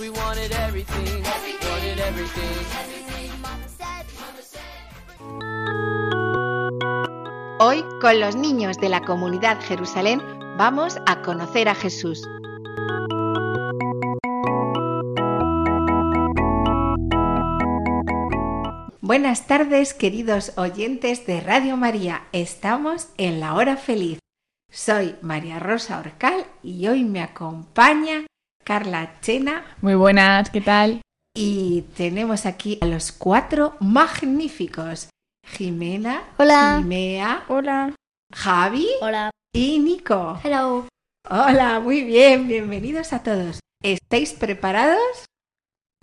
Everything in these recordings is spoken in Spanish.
We wanted everything, wanted everything. everything Mama said, Mama said. Hoy, con los niños de la comunidad Jerusalén, vamos a conocer a Jesús. Buenas tardes, queridos oyentes de Radio María. Estamos en la hora feliz. Soy María Rosa Orcal y hoy me acompaña Carla Chena Muy buenas, ¿qué tal? y tenemos aquí a los cuatro magníficos. Jimena, Hola. Jimea, Hola. Javi Hola. y Nico. Hello. Hola, muy bien, bienvenidos a todos. ¿Estáis preparados?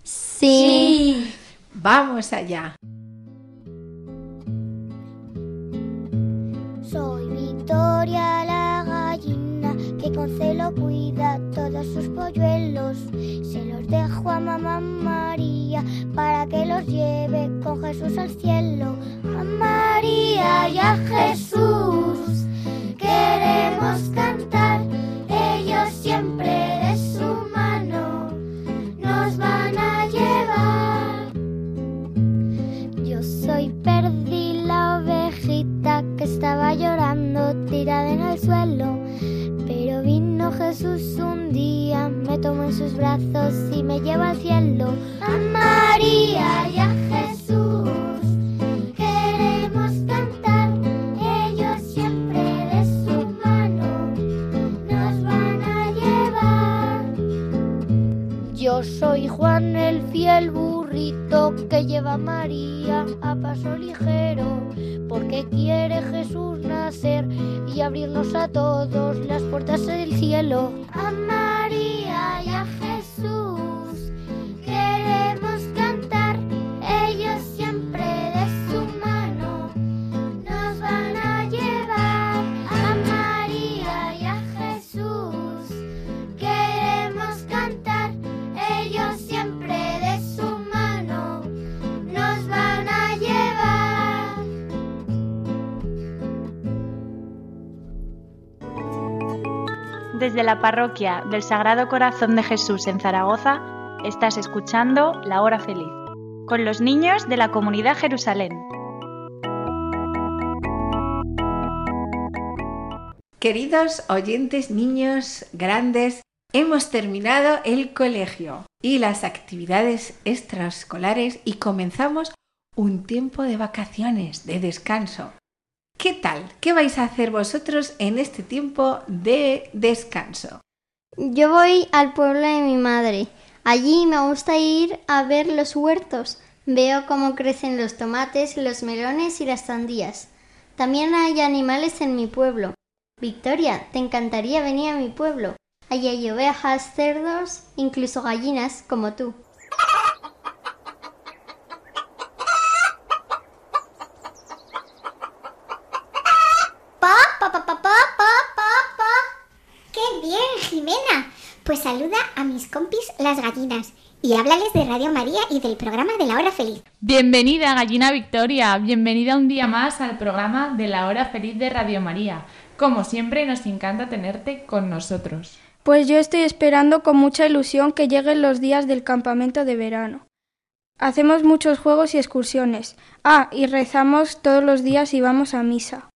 Sí. Vamos allá. Soy Victoria la gallina que con celo cuida todos sus polluelos. Se los dejo a mamá María para que los lleve con Jesús al cielo. A María y a Jesús queremos cantar. Ellos siempre de su mano nos van a llevar. Yo soy Perdi, la ovejita que estaba llorando tirada en el suelo. Jesús un día, me tomó en sus brazos y me lleva al cielo. A María y a Jesús queremos cantar. Ellos siempre de su mano nos van a llevar. Yo soy Juan el fiel que lleva María a paso ligero, porque quiere Jesús nacer y abrirnos a todos las puertas del cielo. A María y a Desde la parroquia del Sagrado Corazón de Jesús en Zaragoza, estás escuchando La Hora Feliz, con los niños de la comunidad Jerusalén. Queridos oyentes, niños, grandes, hemos terminado el colegio y las actividades extraescolares y comenzamos un tiempo de vacaciones, de descanso. ¿Qué tal? ¿Qué vais a hacer vosotros en este tiempo de descanso? Yo voy al pueblo de mi madre. Allí me gusta ir a ver los huertos. Veo cómo crecen los tomates, los melones y las sandías. También hay animales en mi pueblo. Victoria, te encantaría venir a mi pueblo. Allí hay ovejas, cerdos, incluso gallinas como tú. Pa, pa, pa, pa, pa, pa, pa, pa. ¡Qué bien, Jimena! Pues saluda a mis compis las gallinas y háblales de Radio María y del programa de la hora feliz. Bienvenida, Gallina Victoria. Bienvenida un día más al programa de la Hora Feliz de Radio María. Como siempre, nos encanta tenerte con nosotros. Pues yo estoy esperando con mucha ilusión que lleguen los días del campamento de verano. Hacemos muchos juegos y excursiones. Ah, y rezamos todos los días y vamos a misa.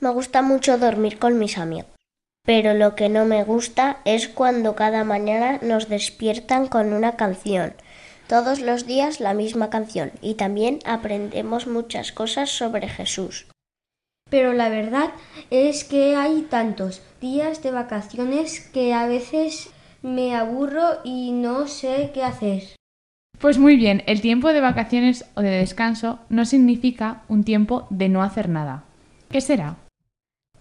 Me gusta mucho dormir con mis amigos. Pero lo que no me gusta es cuando cada mañana nos despiertan con una canción. Todos los días la misma canción y también aprendemos muchas cosas sobre Jesús. Pero la verdad es que hay tantos días de vacaciones que a veces me aburro y no sé qué hacer. Pues muy bien, el tiempo de vacaciones o de descanso no significa un tiempo de no hacer nada. ¿Qué será?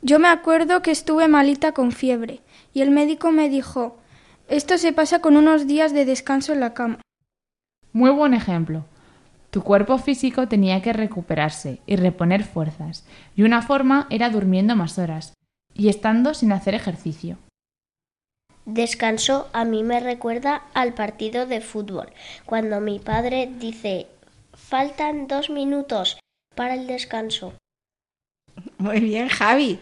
Yo me acuerdo que estuve malita con fiebre y el médico me dijo Esto se pasa con unos días de descanso en la cama. Muy buen ejemplo. Tu cuerpo físico tenía que recuperarse y reponer fuerzas, y una forma era durmiendo más horas y estando sin hacer ejercicio. Descanso a mí me recuerda al partido de fútbol, cuando mi padre dice faltan dos minutos para el descanso. Muy bien, Javi.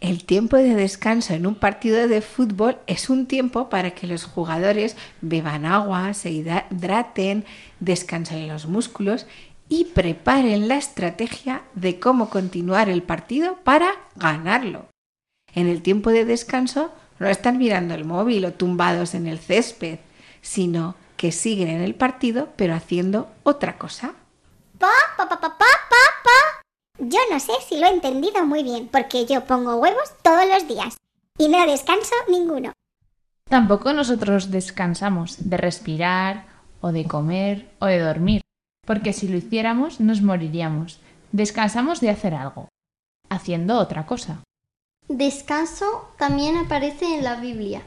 El tiempo de descanso en un partido de fútbol es un tiempo para que los jugadores beban agua, se hidraten, descansen los músculos y preparen la estrategia de cómo continuar el partido para ganarlo. En el tiempo de descanso no están mirando el móvil o tumbados en el césped, sino que siguen en el partido pero haciendo otra cosa. Yo no sé si lo he entendido muy bien, porque yo pongo huevos todos los días y no descanso ninguno. Tampoco nosotros descansamos de respirar o de comer o de dormir, porque si lo hiciéramos nos moriríamos. Descansamos de hacer algo, haciendo otra cosa. Descanso también aparece en la Biblia.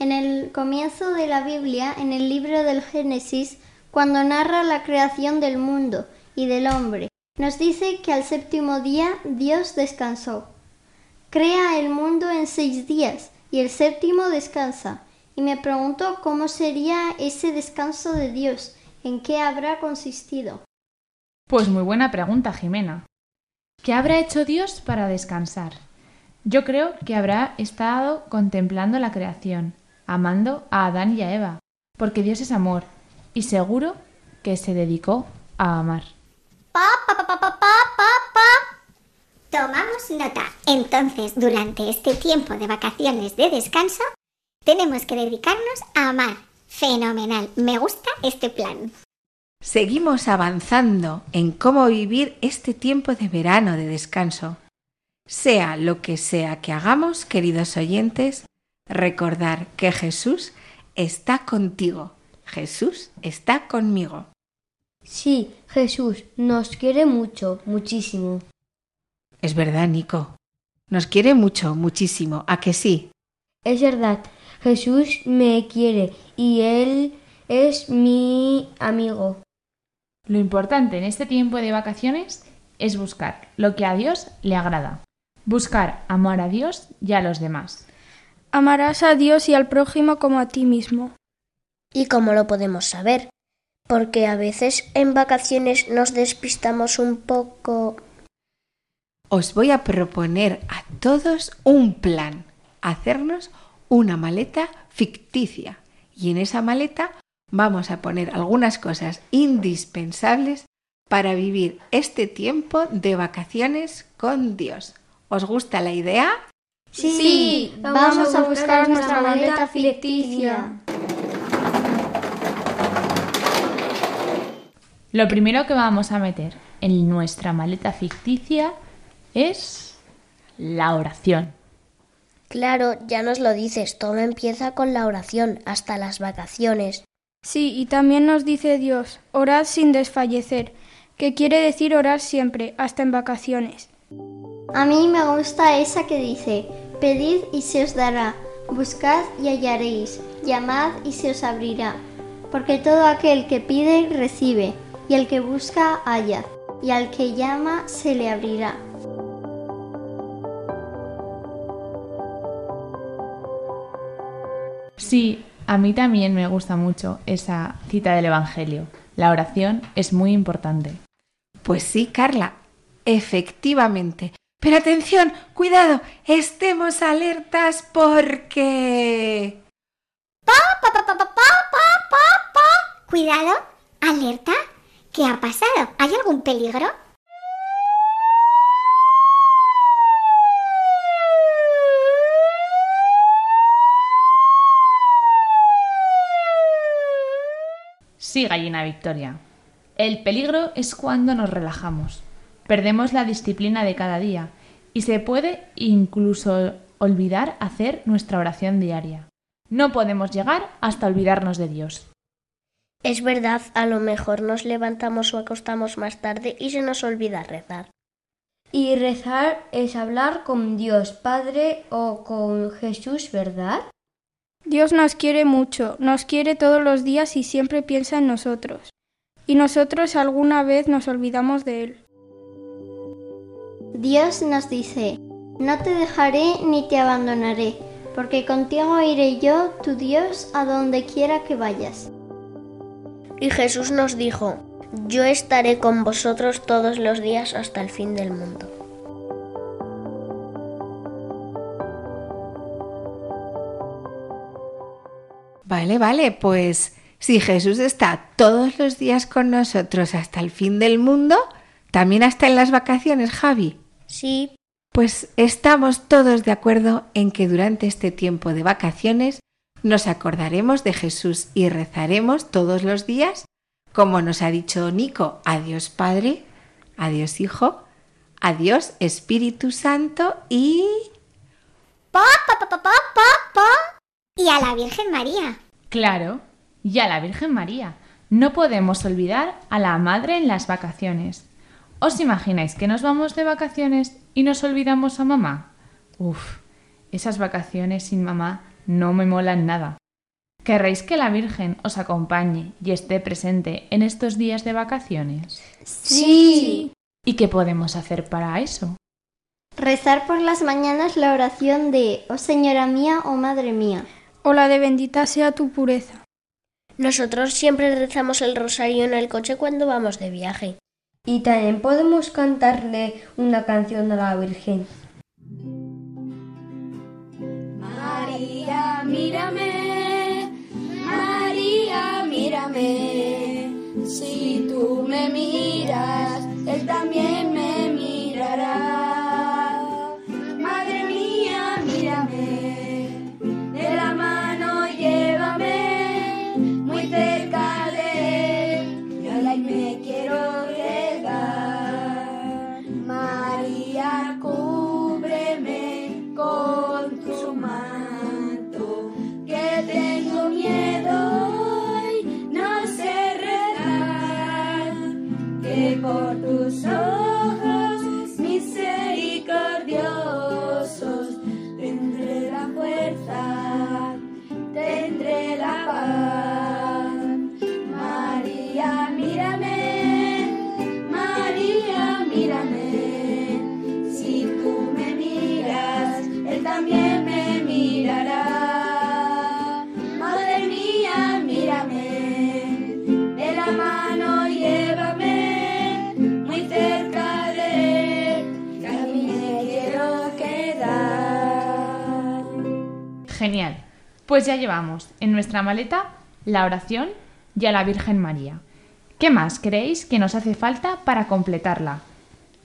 En el comienzo de la Biblia, en el libro del Génesis, cuando narra la creación del mundo y del hombre, nos dice que al séptimo día Dios descansó. Crea el mundo en seis días y el séptimo descansa. Y me pregunto cómo sería ese descanso de Dios, en qué habrá consistido. Pues muy buena pregunta, Jimena. ¿Qué habrá hecho Dios para descansar? Yo creo que habrá estado contemplando la creación, amando a Adán y a Eva, porque Dios es amor, y seguro que se dedicó a amar. Pa. Tomamos nota. Entonces, durante este tiempo de vacaciones de descanso, tenemos que dedicarnos a amar. Fenomenal. Me gusta este plan. Seguimos avanzando en cómo vivir este tiempo de verano de descanso. Sea lo que sea que hagamos, queridos oyentes, recordar que Jesús está contigo. Jesús está conmigo. Sí, Jesús nos quiere mucho, muchísimo. Es verdad, Nico. Nos quiere mucho, muchísimo. ¿A que sí? Es verdad, Jesús me quiere y Él es mi amigo. Lo importante en este tiempo de vacaciones es buscar lo que a Dios le agrada. Buscar amar a Dios y a los demás. Amarás a Dios y al prójimo como a ti mismo. ¿Y cómo lo podemos saber? Porque a veces en vacaciones nos despistamos un poco. Os voy a proponer a todos un plan. Hacernos una maleta ficticia. Y en esa maleta vamos a poner algunas cosas indispensables para vivir este tiempo de vacaciones con Dios. ¿Os gusta la idea? Sí, vamos a buscar nuestra maleta ficticia. Lo primero que vamos a meter en nuestra maleta ficticia es la oración. Claro, ya nos lo dices, todo empieza con la oración, hasta las vacaciones. Sí, y también nos dice Dios, orad sin desfallecer, que quiere decir orar siempre, hasta en vacaciones. A mí me gusta esa que dice, pedid y se os dará, buscad y hallaréis, llamad y se os abrirá, porque todo aquel que pide recibe, y al que busca halla, y al que llama se le abrirá. Sí, a mí también me gusta mucho esa cita del Evangelio. La oración es muy importante. Pues sí, Carla, efectivamente. Pero atención, cuidado, estemos alertas porque... Pa, pa, pa, pa, pa, pa, pa. Cuidado, alerta, ¿Qué ha pasado? ¿Hay algún peligro? Sí, gallina Victoria. El peligro es cuando nos relajamos. Perdemos la disciplina de cada día y se puede incluso olvidar hacer nuestra oración diaria. No podemos llegar hasta olvidarnos de Dios. Es verdad, a lo mejor nos levantamos o acostamos más tarde y se nos olvida rezar. Y rezar es hablar con Dios Padre o con Jesús, ¿verdad? Dios nos quiere mucho, nos quiere todos los días y siempre piensa en nosotros. Y nosotros alguna vez nos olvidamos de Él. Dios nos dice, no te dejaré ni te abandonaré, porque contigo iré yo, tu Dios, a donde quiera que vayas. Y Jesús nos dijo, yo estaré con vosotros todos los días hasta el fin del mundo. Vale, vale, pues si Jesús está todos los días con nosotros hasta el fin del mundo, ¿también hasta en las vacaciones, Javi? Sí. Pues estamos todos de acuerdo en que durante este tiempo de vacaciones nos acordaremos de Jesús y rezaremos todos los días, como nos ha dicho Nico, adiós Padre, adiós Hijo, adiós Espíritu Santo y... Pa, pa, pa, pa, pa. Y a la Virgen María. Claro, y a la Virgen María. No podemos olvidar a la Madre en las vacaciones. ¿Os imagináis que nos vamos de vacaciones y nos olvidamos a mamá? Uf, esas vacaciones sin mamá no me molan nada. ¿Querréis que la Virgen os acompañe y esté presente en estos días de vacaciones? Sí. ¿Y qué podemos hacer para eso? Rezar por las mañanas la oración de Oh Señora mía, oh Madre mía. O la de bendita sea tu pureza. Nosotros siempre rezamos el rosario en el coche cuando vamos de viaje. Y también podemos cantarle una canción a la Virgen. María, mírame, María, mírame. Si tú me miras, Pues ya llevamos en nuestra maleta la oración y a la Virgen María. ¿Qué más creéis que nos hace falta para completarla?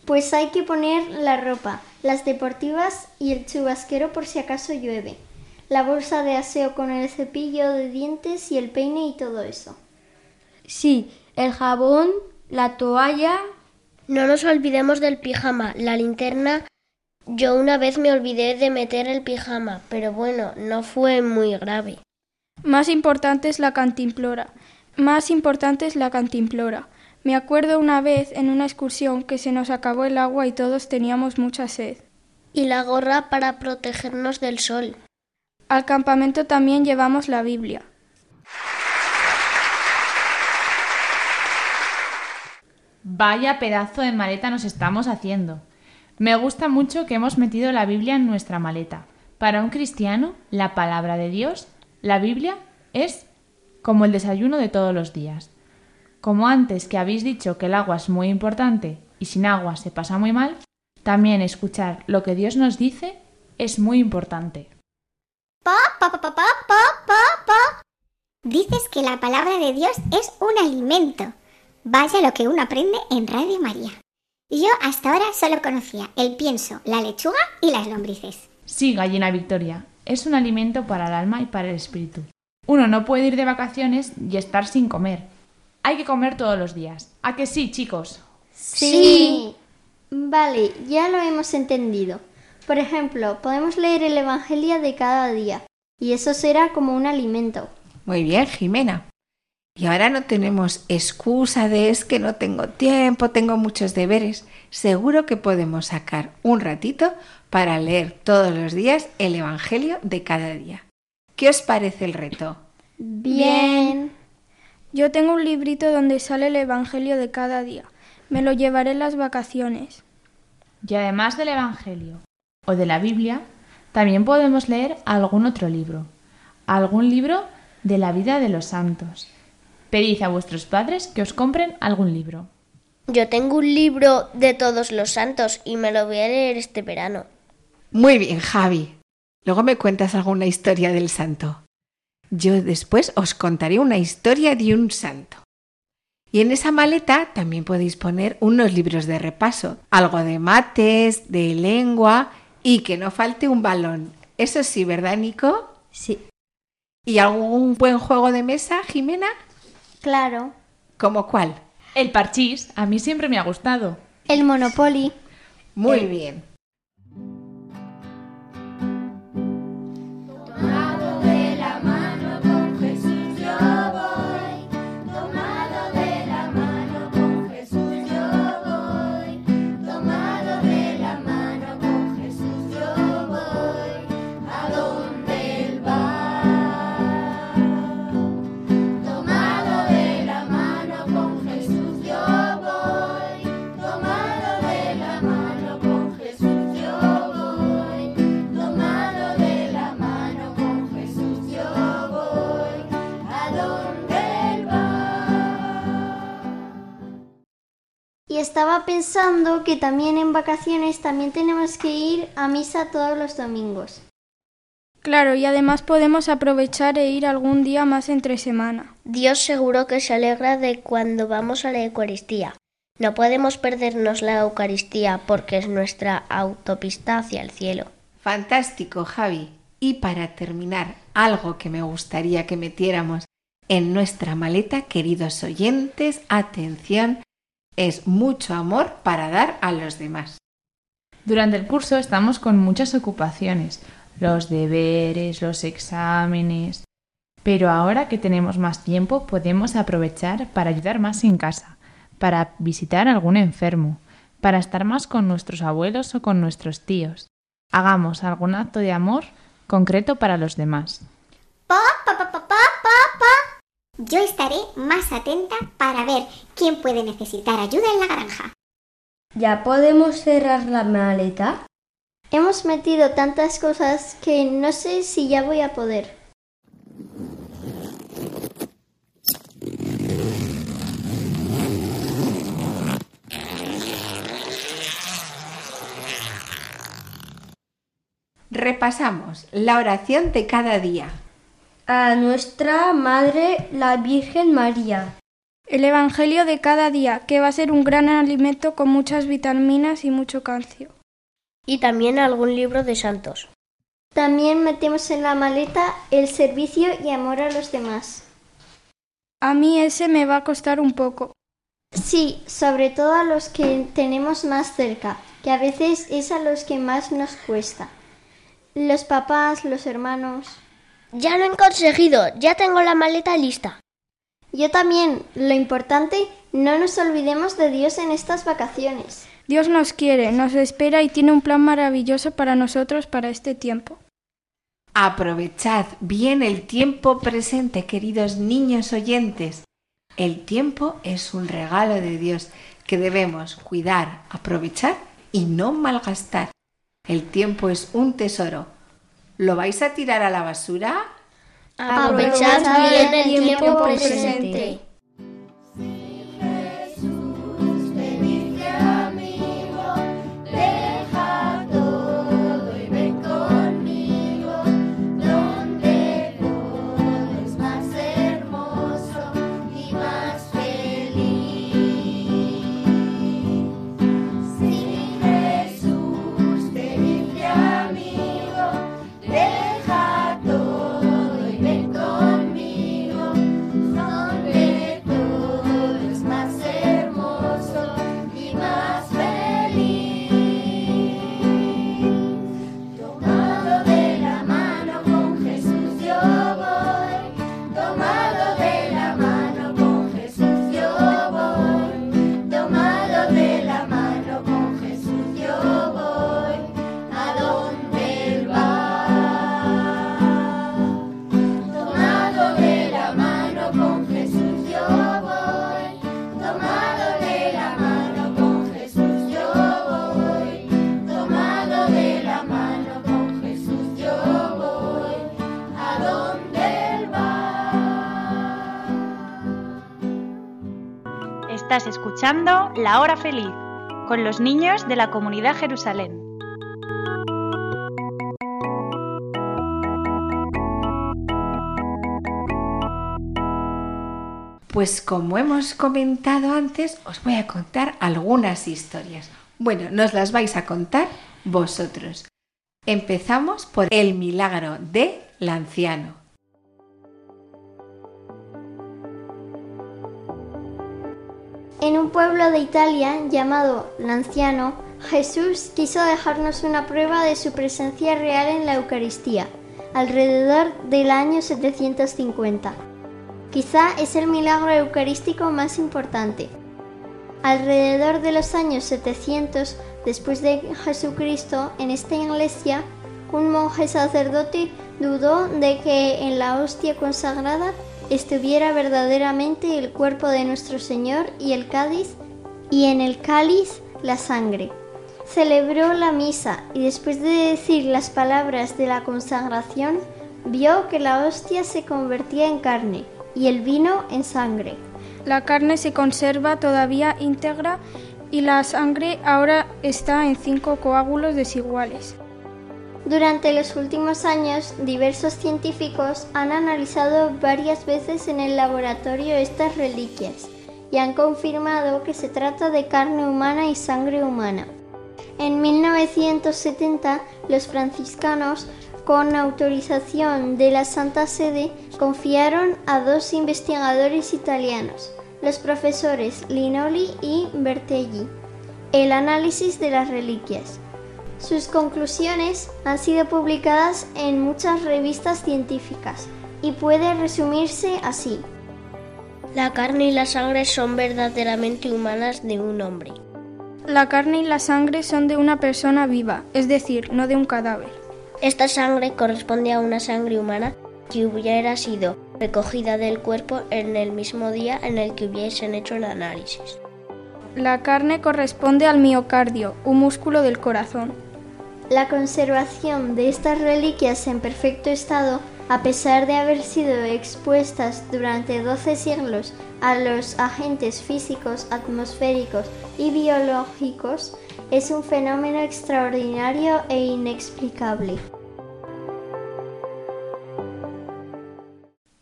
Pues hay que poner la ropa, las deportivas y el chubasquero por si acaso llueve. La bolsa de aseo con el cepillo de dientes y el peine y todo eso. Sí, el jabón, la toalla. No nos olvidemos del pijama, la linterna. Yo una vez me olvidé de meter el pijama, pero bueno, no fue muy grave. Más importante es la cantimplora. Más importante es la cantimplora. Me acuerdo una vez en una excursión que se nos acabó el agua y todos teníamos mucha sed. Y la gorra para protegernos del sol. Al campamento también llevamos la Biblia. Vaya pedazo de maleta nos estamos haciendo. Me gusta mucho que hemos metido la Biblia en nuestra maleta. Para un cristiano, la palabra de Dios, la Biblia, es como el desayuno de todos los días. Como antes que habéis dicho que el agua es muy importante y sin agua se pasa muy mal, también escuchar lo que Dios nos dice es muy importante. Pa, pa, pa, pa, pa, pa, pa. Dices que la palabra de Dios es un alimento. Vaya lo que uno aprende en Radio María. Yo hasta ahora solo conocía el pienso, la lechuga y las lombrices. Sí, gallina Victoria, es un alimento para el alma y para el espíritu. Uno no puede ir de vacaciones y estar sin comer. Hay que comer todos los días. ¿A que sí, chicos? Sí. Vale, ya lo hemos entendido. Por ejemplo, podemos leer el Evangelio de cada día, y eso será como un alimento. Muy bien, Jimena. Y ahora no tenemos excusa de es que no tengo tiempo, tengo muchos deberes. Seguro que podemos sacar un ratito para leer todos los días el Evangelio de cada día. ¿Qué os parece el reto? Bien. Yo tengo un librito donde sale el Evangelio de cada día. Me lo llevaré en las vacaciones. Y además del Evangelio o de la Biblia, también podemos leer algún otro libro, algún libro de la vida de los santos. Pedid a vuestros padres que os compren algún libro. Yo tengo un libro de todos los santos y me lo voy a leer este verano. Muy bien, Javi. Luego me cuentas alguna historia del santo. Yo después os contaré una historia de un santo. Y en esa maleta también podéis poner unos libros de repaso, algo de mates, de lengua y que no falte un balón. Eso sí, ¿verdad, Nico? Sí. ¿Y algún buen juego de mesa, Jimena? Claro. ¿Como cuál? El parchís a mí siempre me ha gustado. El Monopoly. Muy bien. Estaba pensando que también en vacaciones también tenemos que ir a misa todos los domingos. Claro, y además podemos aprovechar e ir algún día más entre semana. Dios seguro que se alegra de cuando vamos a la Eucaristía. No podemos perdernos la Eucaristía porque es nuestra autopista hacia el cielo. Fantástico, Javi. Y para terminar, algo que me gustaría que metiéramos en nuestra maleta, queridos oyentes, atención, es mucho amor para dar a los demás. Durante el curso estamos con muchas ocupaciones, los deberes, los exámenes. Pero ahora que tenemos más tiempo podemos aprovechar para ayudar más en casa, para visitar a algún enfermo, para estar más con nuestros abuelos o con nuestros tíos. Hagamos algún acto de amor concreto para los demás. Pa, pa, pa, pa, pa, pa, pa. Yo estaré más atenta para ver quién puede necesitar ayuda en la granja. ¿Ya podemos cerrar la maleta? Hemos metido tantas cosas que no sé si ya voy a poder. Repasamos la oración de cada día. A nuestra Madre, la Virgen María. El Evangelio de cada día, que va a ser un gran alimento con muchas vitaminas y mucho calcio. Y también algún libro de santos. También metemos en la maleta el servicio y amor a los demás. A mí ese me va a costar un poco. Sí, sobre todo a los que tenemos más cerca, que a veces es a los que más nos cuesta. Los papás, los hermanos. Ya lo he conseguido, ya tengo la maleta lista. Yo también. Lo importante, no nos olvidemos de Dios en estas vacaciones. Dios nos quiere, nos espera y tiene un plan maravilloso para nosotros para este tiempo. Aprovechad bien el tiempo presente, queridos niños oyentes. El tiempo es un regalo de Dios que debemos cuidar, aprovechar y no malgastar. El tiempo es un tesoro. ¿Lo vais a tirar a la basura? Aprovechad bien el tiempo presente. La Hora Feliz con los niños de la comunidad Jerusalén. Pues como hemos comentado antes, os voy a contar algunas historias. Bueno, nos las vais a contar vosotros. Empezamos por el milagro de Lanciano. En un pueblo de Italia llamado Lanciano, Jesús quiso dejarnos una prueba de su presencia real en la Eucaristía, alrededor del año 750. Quizá es el milagro eucarístico más importante. Alrededor de los años 700 después de Jesucristo, en esta iglesia, un monje sacerdote dudó de que en la hostia consagrada estuviera verdaderamente el cuerpo de nuestro Señor y el cáliz, y en el cáliz la sangre. Celebró la misa y después de decir las palabras de la consagración, vio que la hostia se convertía en carne y el vino en sangre. La carne se conserva todavía íntegra y la sangre ahora está en cinco coágulos desiguales. Durante los últimos años, diversos científicos han analizado varias veces en el laboratorio estas reliquias y han confirmado que se trata de carne humana y sangre humana. En 1970, los franciscanos, con autorización de la Santa Sede, confiaron a dos investigadores italianos, los profesores Linoli y Bertelli, el análisis de las reliquias. Sus conclusiones han sido publicadas en muchas revistas científicas y puede resumirse así. La carne y la sangre son verdaderamente humanas de un hombre. La carne y la sangre son de una persona viva, es decir, no de un cadáver. Esta sangre corresponde a una sangre humana que hubiera sido recogida del cuerpo en el mismo día en el que hubiesen hecho el análisis. La carne corresponde al miocardio, un músculo del corazón. La conservación de estas reliquias en perfecto estado, a pesar de haber sido expuestas durante 12 siglos a los agentes físicos, atmosféricos y biológicos, es un fenómeno extraordinario e inexplicable.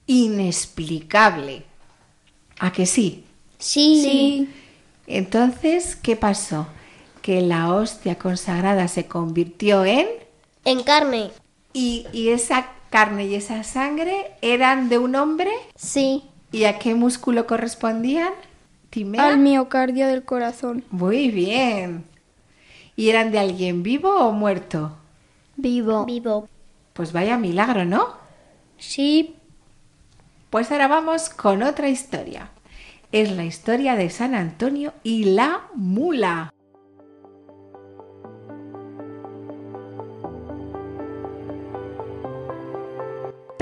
Inexplicable. ¿A que sí? Sí. Entonces, ¿qué pasó? Que la hostia consagrada se convirtió en... En carne. ¿Y, y esa carne y esa sangre eran de un hombre? Sí. ¿Y a qué músculo correspondían? ¿Timea? Al miocardio del corazón. Muy bien. ¿Y eran de alguien vivo o muerto? Vivo. Vivo. Pues vaya milagro, ¿no? Sí. Pues ahora vamos con otra historia. Es la historia de San Antonio y la mula.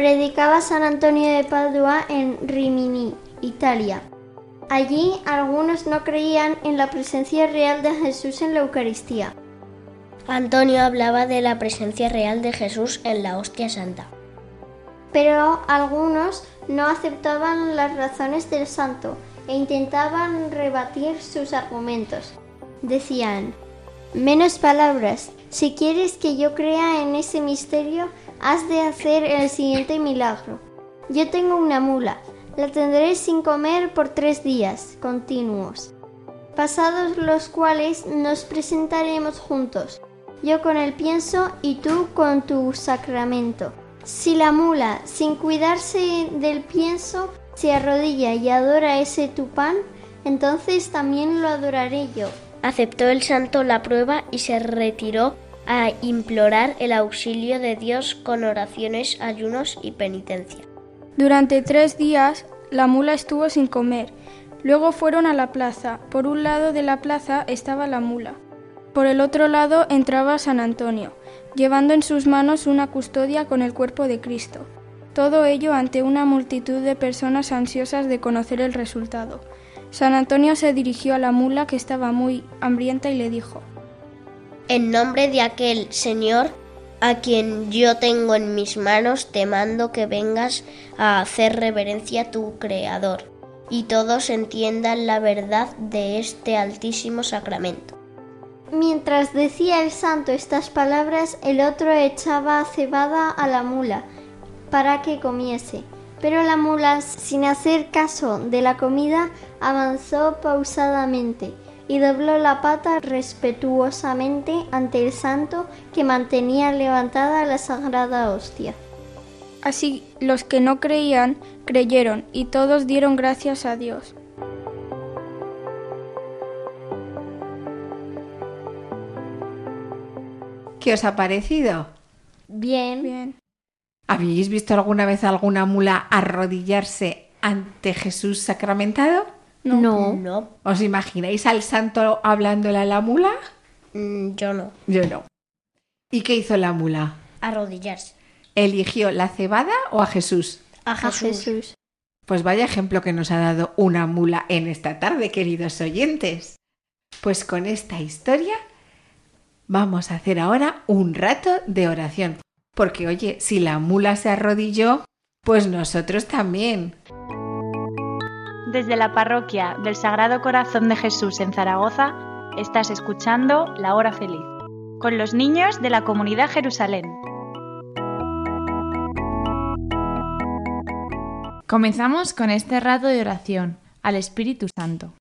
Predicaba San Antonio de Padua en Rimini, Italia. Allí algunos no creían en la presencia real de Jesús en la Eucaristía. Antonio hablaba de la presencia real de Jesús en la hostia santa. Pero algunos no aceptaban las razones del santo e intentaban rebatir sus argumentos. Decían, menos palabras, si quieres que yo crea en ese misterio, has de hacer el siguiente milagro. Yo tengo una mula, la tendré sin comer por tres días continuos, pasados los cuales nos presentaremos juntos, yo con el pienso y tú con tu sacramento. Si la mula, sin cuidarse del pienso, se arrodilla y adora ese tu pan, entonces también lo adoraré yo. Aceptó el santo la prueba y se retiró a implorar el auxilio de Dios con oraciones, ayunos y penitencia. Durante tres días la mula estuvo sin comer. Luego fueron a la plaza. Por un lado de la plaza estaba la mula. Por el otro lado entraba San Antonio, llevando en sus manos una custodia con el cuerpo de Cristo. Todo ello ante una multitud de personas ansiosas de conocer el resultado. San Antonio se dirigió a la mula que estaba muy hambrienta y le dijo En nombre de aquel Señor a quien yo tengo en mis manos, te mando que vengas a hacer reverencia a tu Creador. y todos entiendan la verdad de este altísimo sacramento. Mientras decía el santo estas palabras, el otro echaba cebada a la mula para que comiese. Pero la mula, sin hacer caso de la comida, avanzó pausadamente y dobló la pata respetuosamente ante el santo que mantenía levantada la sagrada hostia. Así los que no creían creyeron y todos dieron gracias a Dios. ¿Qué os ha parecido? Bien. Bien. ¿Habéis visto alguna vez alguna mula arrodillarse ante Jesús sacramentado? No. No, ¿Os imagináis al santo hablándole a la mula? mm, yo no. Yo no. ¿Y qué hizo la mula? Arrodillarse. ¿Eligió la cebada o a Jesús? A. Jesús. Pues vaya ejemplo que nos ha dado una mula en esta tarde, queridos oyentes. Pues con esta historia vamos a hacer ahora un rato de oración. Porque oye, si la mula se arrodilló, pues nosotros también. Desde la parroquia del Sagrado Corazón de Jesús en Zaragoza, estás escuchando La Hora Feliz, con los niños de la comunidad Jerusalén. Comenzamos con este rato de oración al Espíritu Santo.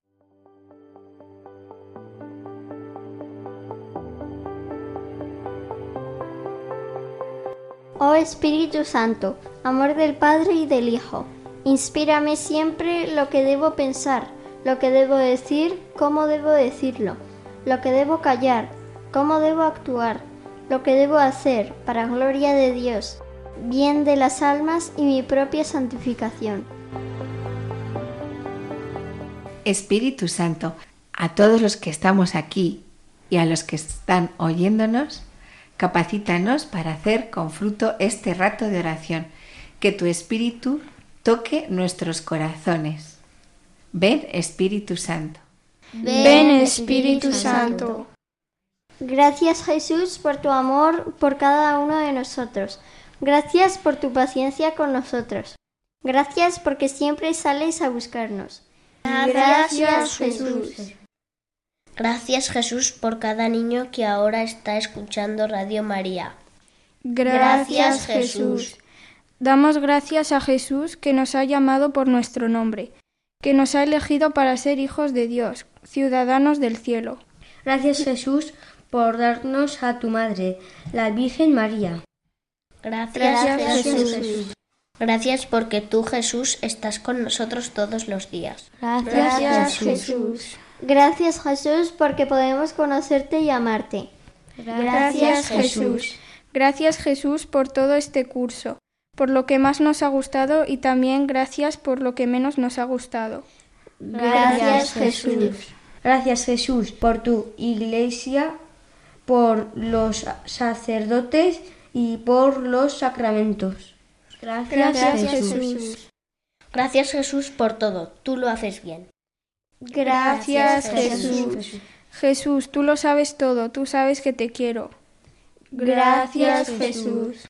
Oh Espíritu Santo, amor del Padre y del Hijo, inspírame siempre lo que debo pensar, lo que debo decir, cómo debo decirlo, lo que debo callar, cómo debo actuar, lo que debo hacer para gloria de Dios, bien de las almas y mi propia santificación. Espíritu Santo, a todos los que estamos aquí y a los que están oyéndonos, capacítanos para hacer con fruto este rato de oración, que tu Espíritu toque nuestros corazones. Ven, Espíritu Santo. Ven Espíritu Santo. Gracias Jesús por tu amor por cada uno de nosotros. Gracias por tu paciencia con nosotros. Gracias porque siempre sales a buscarnos. Gracias Jesús. Gracias Jesús por cada niño que ahora está escuchando Radio María. Gracias Jesús. Damos gracias a Jesús que nos ha llamado por nuestro nombre, que nos ha elegido para ser hijos de Dios, ciudadanos del cielo. Gracias Jesús por darnos a tu Madre, la Virgen María. Gracias, Gracias, Jesús. Jesús. Gracias porque tú Jesús estás con nosotros todos los días. Gracias Jesús. Gracias Jesús porque podemos conocerte y amarte. Gracias Jesús. Gracias Jesús por todo este curso, por lo que más nos ha gustado y también gracias por lo que menos nos ha gustado. Gracias Jesús. Gracias Jesús por tu iglesia, por los sacerdotes y por los sacramentos. Gracias Jesús. Gracias Jesús por todo. Tú lo haces bien. Gracias Jesús. Jesús, tú lo sabes todo, tú sabes que te quiero. Gracias Jesús.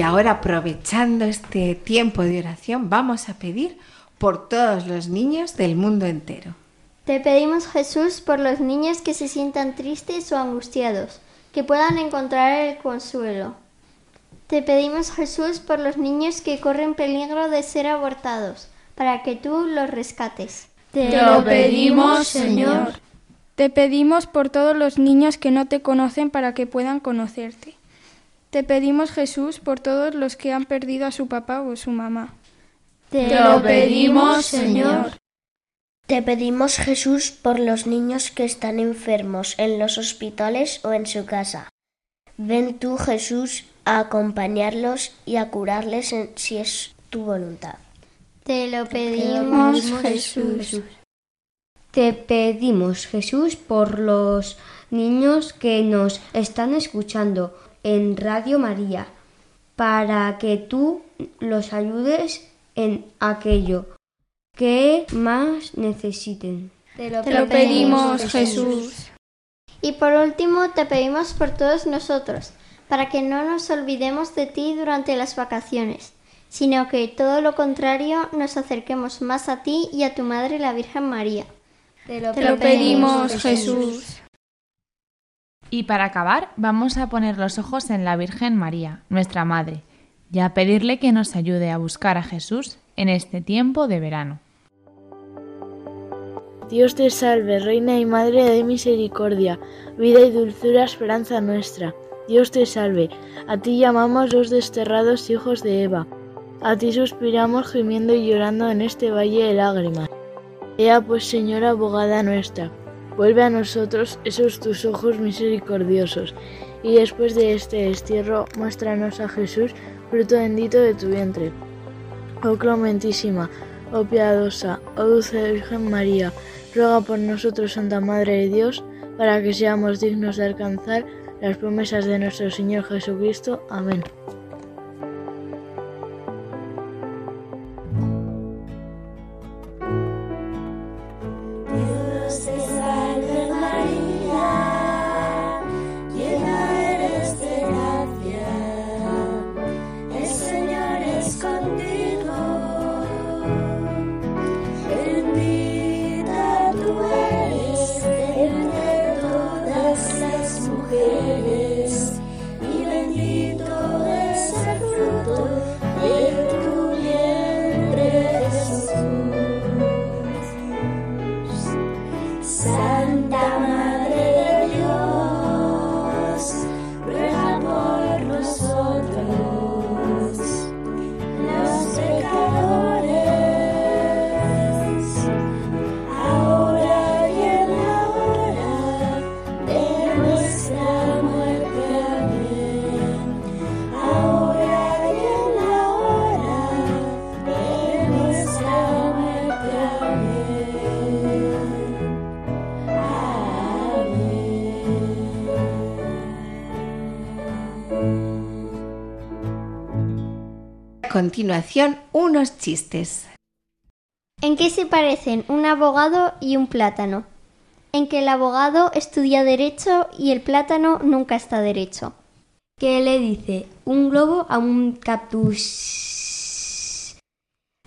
Y ahora aprovechando este tiempo de oración vamos a pedir por todos los niños del mundo entero. Te pedimos Jesús por los niños que se sientan tristes o angustiados, que puedan encontrar el consuelo. Te pedimos Jesús por los niños que corren peligro de ser abortados, para que tú los rescates. Te lo pedimos, Señor. Te pedimos por todos los niños que no te conocen para que puedan conocerte. Te pedimos Jesús por todos los que han perdido a su papá o su mamá. Te lo pedimos, Señor. Te pedimos Jesús por los niños que están enfermos en los hospitales o en su casa. Ven tú, Jesús, a acompañarlos y a curarles en- si es tu voluntad. Te lo pedimos, pedimos Jesús. Te pedimos, Jesús, por los niños que nos están escuchando en Radio María, para que tú los ayudes en aquello que más necesiten. Te lo, Te lo pedimos, Jesús. Y por último, te pedimos por todos nosotros, para que no nos olvidemos de ti durante las vacaciones, sino que todo lo contrario nos acerquemos más a ti y a tu Madre la Virgen María. Te lo pedimos, Jesús. Y para acabar, vamos a poner los ojos en la Virgen María, nuestra Madre, y a pedirle que nos ayude a buscar a Jesús en este tiempo de verano. Dios te salve, Reina y Madre de misericordia, vida y dulzura, esperanza nuestra. Dios te salve, a ti llamamos los desterrados hijos de Eva, a ti suspiramos gimiendo y llorando en este valle de lágrimas. Ea pues, Señora abogada nuestra, vuelve a nosotros esos tus ojos misericordiosos, y después de este destierro, muéstranos a Jesús, fruto bendito de tu vientre. Oh clementísima, oh piadosa, oh dulce Virgen María, ruega por nosotros, Santa Madre de Dios, para que seamos dignos de alcanzar las promesas de nuestro Señor Jesucristo. Amén. Continuación, unos chistes. ¿En qué se parecen un abogado y un plátano? En que el abogado estudia derecho y el plátano nunca está derecho. ¿Qué le dice un globo a un cactus?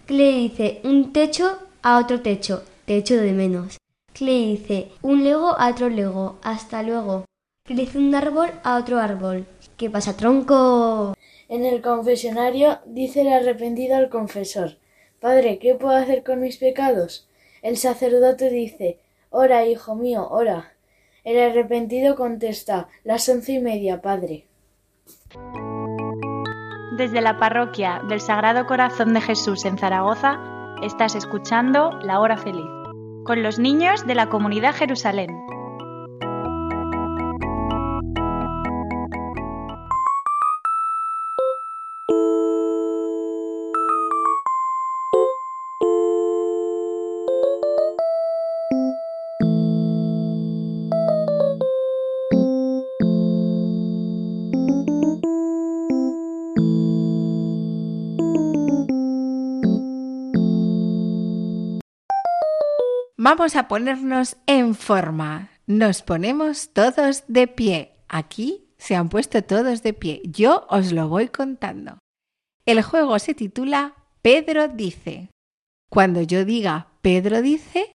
¿Qué le dice un techo a otro techo? Techo de menos. ¿Qué le dice un lego a otro lego? Hasta luego. ¿Qué le dice un árbol a otro árbol? ¿Qué pasa, tronco? En el confesionario dice el arrepentido al confesor, Padre, ¿qué puedo hacer con mis pecados? El sacerdote dice, Ora, hijo mío, ora. El arrepentido contesta, Las once y media, Padre. Desde la parroquia del Sagrado Corazón de Jesús en Zaragoza, estás escuchando La Hora Feliz, con los niños de la comunidad Jerusalén. Vamos a ponernos en forma. Nos ponemos todos de pie. Aquí Se han puesto todos de pie. Yo os lo voy contando. El juego se titula Pedro dice. Cuando yo diga Pedro dice,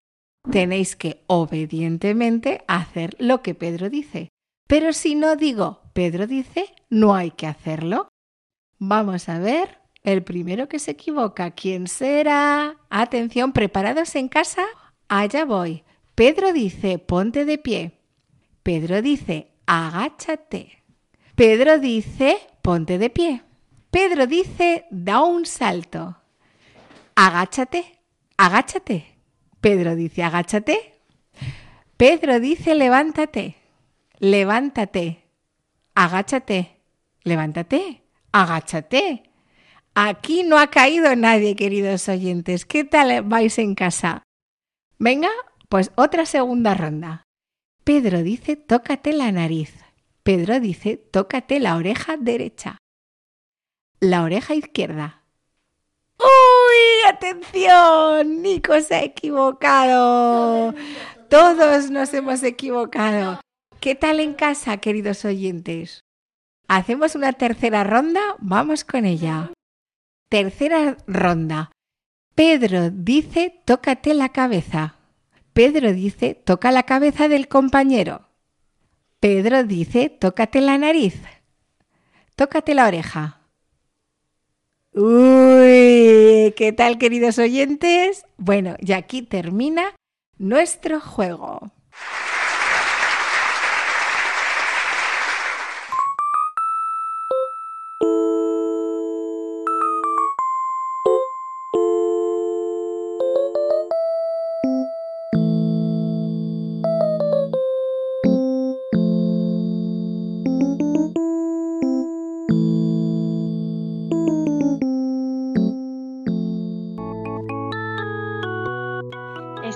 tenéis que obedientemente hacer lo que Pedro dice. Pero si no digo Pedro dice, no hay que hacerlo. Vamos a ver el primero que se equivoca. ¿Quién será? Atención, preparados en casa. Allá voy. Pedro dice, ponte de pie. Pedro dice, agáchate. Pedro dice, ponte de pie. Pedro dice, da un salto. Agáchate, agáchate. Pedro dice, agáchate. Pedro dice, levántate, levántate. Agáchate, levántate, agáchate. Aquí no ha caído nadie, queridos oyentes. ¿Qué tal vais en casa? Venga, pues otra segunda ronda. Pedro dice, tócate la nariz. Pedro dice, tócate la oreja derecha. La oreja izquierda. ¡Uy! ¡Atención! Nico se ha equivocado. Todos nos hemos equivocado. ¿Qué tal en casa, queridos oyentes? ¿Hacemos una tercera ronda? Vamos con ella. Tercera ronda. Pedro dice, tócate la cabeza. Pedro dice, toca la cabeza del compañero. Pedro dice, tócate la nariz. Tócate la oreja. Uy, ¿qué tal queridos oyentes? Bueno, y aquí termina nuestro juego.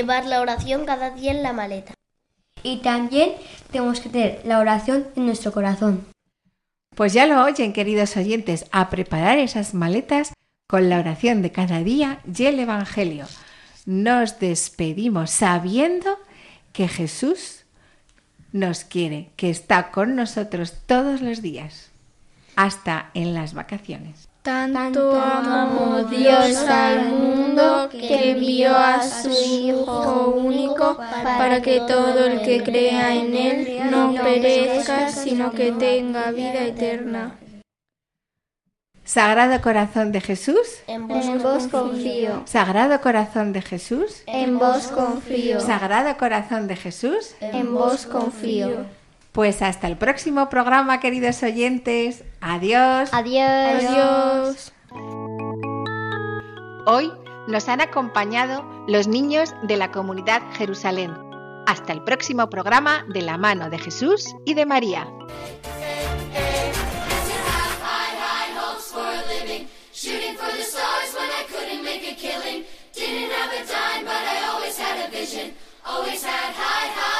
Llevar la oración cada día en la maleta. Y también tenemos que tener la oración en nuestro corazón. Pues ya lo oyen, queridos oyentes, a preparar esas maletas con la oración de cada día y el Evangelio. Nos despedimos sabiendo que Jesús nos quiere, que está con nosotros todos los días, hasta en las vacaciones. Tanto amó Dios al mundo que envió a su Hijo único para que todo el que crea en Él no perezca, sino que tenga vida eterna. Sagrado Corazón de Jesús. En vos confío. Sagrado Corazón de Jesús. En vos confío. Sagrado Corazón de Jesús. En vos confío. Pues hasta el próximo programa, queridos oyentes. Adiós. Adiós. Adiós. Hoy nos han acompañado los niños de la comunidad Jerusalén. Hasta el próximo programa de la mano de Jesús y de María. high, high hopes for a living. Shooting for the stars when I couldn't make a killing. Didn't have a dime, but I always had a vision. Always had high, high